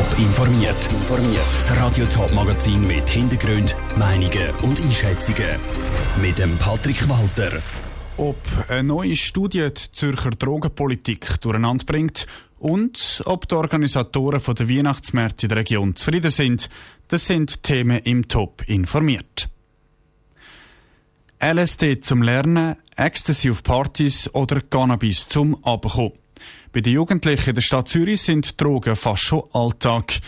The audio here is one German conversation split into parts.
Top informiert. Das Radio Top Magazin mit Hintergrund, Meinungen und Einschätzungen mit dem Patrick Walter. Ob eine neue Studie die Zürcher Drogenpolitik durcheinander bringt und ob die Organisatoren der Weihnachtsmärkte in der Region zufrieden sind, das sind Themen im Top informiert. LSD zum Lernen, Ecstasy auf Partys oder Cannabis zum Abkommen. Bei den Jugendlichen in der Stadt Zürich sind Drogen fast schon Alltag.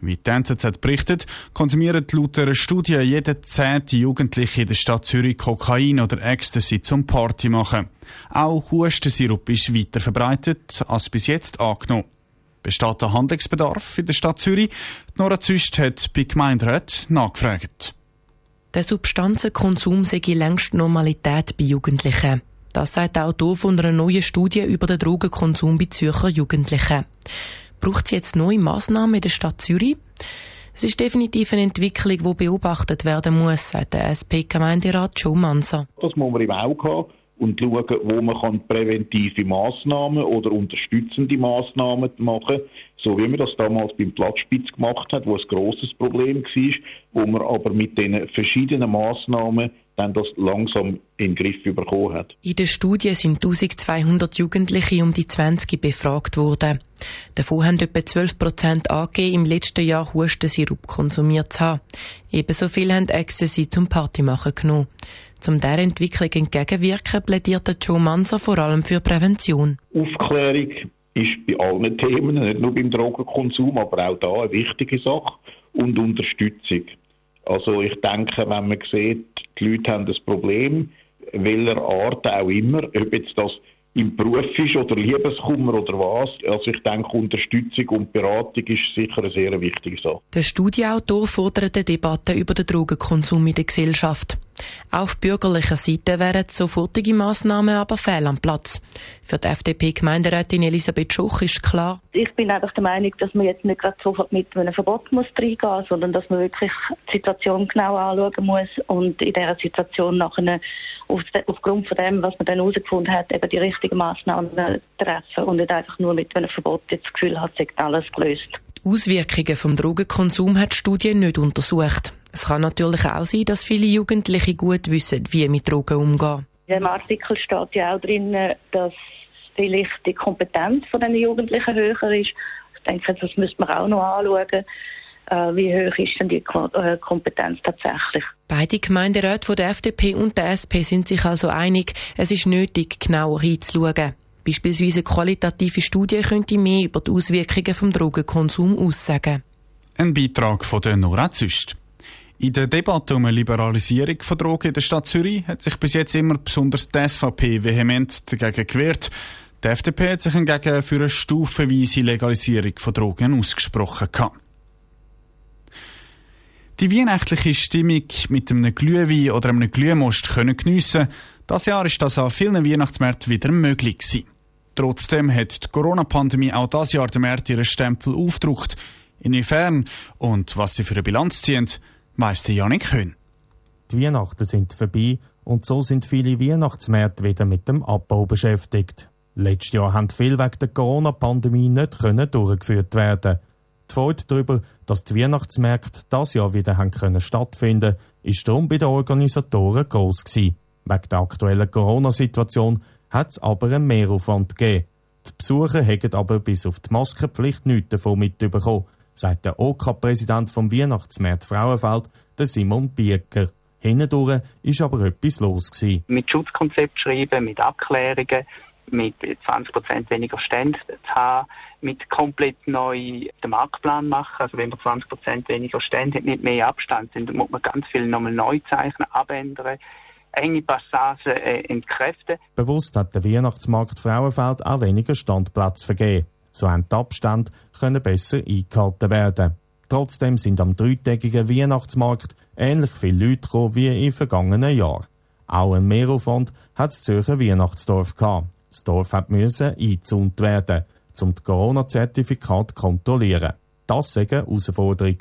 Wie die NZZ berichtet, konsumieren laut einer Studie jeder zehnte Jugendliche in der Stadt Zürich Kokain oder Ecstasy zum Party machen. Auch Hustensirup ist weiter verbreitet als bis jetzt angenommen. Besteht der Handlungsbedarf in der Stadt Zürich? Nora Züst hat bei Gemeinderat nachgefragt. Der Substanzenkonsum sei längst Normalität bei Jugendlichen. Das sagt der Autor von einer neuen Studie über den Drogenkonsum bei Zürcher Jugendlichen. Braucht es jetzt neue Massnahmen in der Stadt Zürich? Es ist definitiv eine Entwicklung, die beobachtet werden muss, sagt der SP-Gemeinderat Joe Mansa. Das muss man im Auge haben und schauen, wo man kann präventive Massnahmen oder unterstützende Massnahmen machen so wie man das damals beim Platzspitz gemacht hat, wo ein grosses Problem war, wo man aber mit den verschiedenen Massnahmen dann das langsam in den Griff bekommen hat. In der Studie sind 1200 Jugendliche um die 20 befragt worden. Davon haben etwa 12 Prozent angegeben, im letzten Jahr Hustensirup konsumiert zu haben. Ebenso viel haben Ecstasy zum Partymachen genommen. Um dieser Entwicklung entgegenwirken, plädiert Joe Manser vor allem für Prävention. Aufklärung ist bei allen Themen, nicht nur beim Drogenkonsum, aber auch da eine wichtige Sache. Und Unterstützung. Also ich denke, wenn man sieht, die Leute haben das Problem, welcher Art auch immer, ob jetzt das im Beruf ist oder Liebeskummer oder was. Also ich denke, Unterstützung und Beratung ist sicher eine sehr wichtige Sache. Der Studieautor fordert eine Debatte über den Drogenkonsum in der Gesellschaft. Auf bürgerlicher Seite wären sofortige Massnahmen aber fehl am Platz. Für die FDP-Gemeinderätin Elisabeth Schuch ist klar. Ich bin einfach der Meinung, dass man jetzt nicht gerade sofort mit einem Verbot muss reingehen sondern dass man wirklich die Situation genau anschauen muss und in dieser Situation nachher aufgrund von dem, was man dann herausgefunden hat, eben die richtigen Massnahmen treffen und nicht einfach nur mit einem Verbot jetzt das Gefühl hat, es alles gelöst. Die Auswirkungen vom Drogenkonsum hat die Studie nicht untersucht. Es kann natürlich auch sein, dass viele Jugendliche gut wissen, wie mit Drogen umgehen. Im Artikel steht ja auch drin, dass vielleicht die Kompetenz von den Jugendlichen höher ist. Ich denke, das müsste man auch noch anschauen. Äh, wie hoch ist denn die äh, Kompetenz tatsächlich? Beide Gemeinderäte von der FDP und der SP sind sich also einig, es ist nötig, genauer hinzuschauen. Beispielsweise eine qualitative Studie könnte mehr über die Auswirkungen vom Drogenkonsum aussagen. Ein Beitrag von der Nora Züst. In der Debatte um eine Liberalisierung von Drogen in der Stadt Zürich hat sich bis jetzt immer besonders die SVP vehement dagegen gewehrt. Die FDP hat sich hingegen für eine stufenweise Legalisierung von Drogen ausgesprochen. Die weihnachtliche Stimmung mit einem Glühwein oder einem Glühmost können geniessen. Das Jahr ist das an vielen Weihnachtsmärkten wieder möglich gewesen. Trotzdem hat die Corona-Pandemie auch das Jahr den Märkten ihren Stempel aufgedruckt. Inwiefern und was sie für eine Bilanz ziehen, weiss der Janik Höhn. Die Weihnachten sind vorbei und so sind viele Weihnachtsmärkte wieder mit dem Abbau beschäftigt. Letztes Jahr haben viele wegen der Corona-Pandemie nicht können durchgeführt werden. Die Freude darüber, dass die Weihnachtsmärkte das Jahr wieder haben können stattfinden, ist darum bei den Organisatoren gross gewesen. Wegen der aktuellen Corona-Situation hat es aber einen Mehraufwand gegeben. Die Besucher hätten aber bis auf die Maskenpflicht nichts davon mitbekommen sagt der OK-Präsident vom Weihnachtsmarkt Frauenfeld, der Simon Bieker. Hindurch ist aber etwas los gewesen. Mit Schutzkonzept schreiben, mit Abklärungen, mit 20% weniger Stände zu haben, mit komplett neu den Marktplan machen. Also wenn man 20% weniger Stände hat, nicht mehr Abstand sind, dann muss man ganz viel nochmal neu zeichnen, abändern enge Passagen äh, entkräften. Bewusst hat der Weihnachtsmarkt Frauenfeld auch weniger Standplatz vergeben. So haben die Abstände können besser eingehalten werden. Trotzdem sind am dreitägigen Weihnachtsmarkt ähnlich viele Leute gekommen wie im vergangenen Jahr. Auch ein Mehraufwand hat das Zürcher Weihnachtsdorf gehabt. Das Dorf hat müssen eingezäunt werden, um das Corona-Zertifikat zu kontrollieren. Das war eine Herausforderung,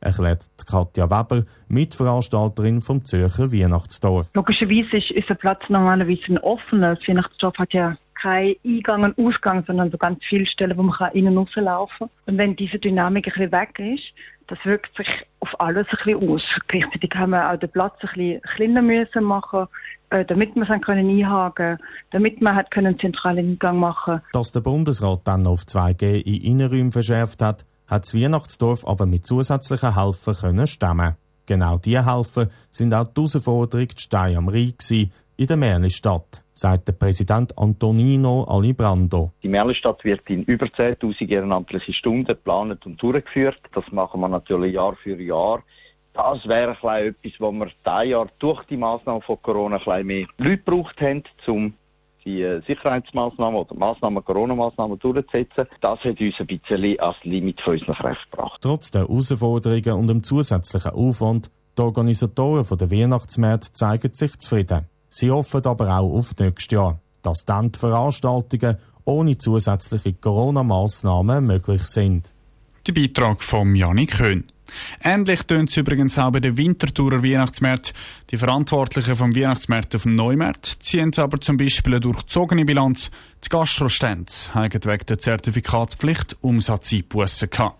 erklärt Katja Weber, Mitveranstalterin vom Zürcher Weihnachtsdorf. Logischerweise ist unser Platz normalerweise ein offener. Das Weihnachtsdorf hat ja kein Eingang und Ausgang, sondern so ganz viele Stellen, wo man kann innen rauslaufen kann. Und wenn diese Dynamik ein bisschen weg ist, das wirkt sich auf alles ein bisschen aus. Gleichzeitig haben wir auch den Platz ein bisschen kleiner müssen machen, äh, damit wir es können einhaken, damit man hat einen zentralen Eingang machen. Dass der Bundesrat dann auf 2G in Innenräumen verschärft hat, hat das Weihnachtsdorf aber mit zusätzlichen Helfern können stemmen. Genau diese Helfer sind auch die Herausforderung die Stein am Rhein in der Merlistadt, sagt der Präsident Antonino Alibrando. Die Merlistadt wird in über 10.000 ehrenamtliche Stunden geplant und durchgeführt. Das machen wir natürlich Jahr für Jahr. Das wäre etwas, wo wir dieses Jahr durch die Maßnahmen von Corona ein mehr Leute gebraucht haben, um die äh, Sicherheitsmaßnahmen oder Maßnahmen, Corona-Maßnahmen durchzusetzen. Das hat uns ein bisschen als Limit für unseren Recht gebracht. Trotz der Herausforderungen und dem zusätzlichen Aufwand, die Organisatoren der Weihnachtsmärkte zeigen sich zufrieden. Sie hoffen aber auch auf nächstes Jahr, dass dann die Veranstaltungen ohne zusätzliche Corona-Massnahmen möglich sind. Der Beitrag von Janik Höhn. Ähnlich tönt es übrigens auch bei den Winterthurer Weihnachtsmärkten. Die Verantwortlichen vom Weihnachtsmarkt auf dem Neumarkt ziehen aber zum Beispiel eine durchzogene Bilanz. Die Gastrostände haben wegen der Zertifikatspflicht Umsatzeinbussen gehabt.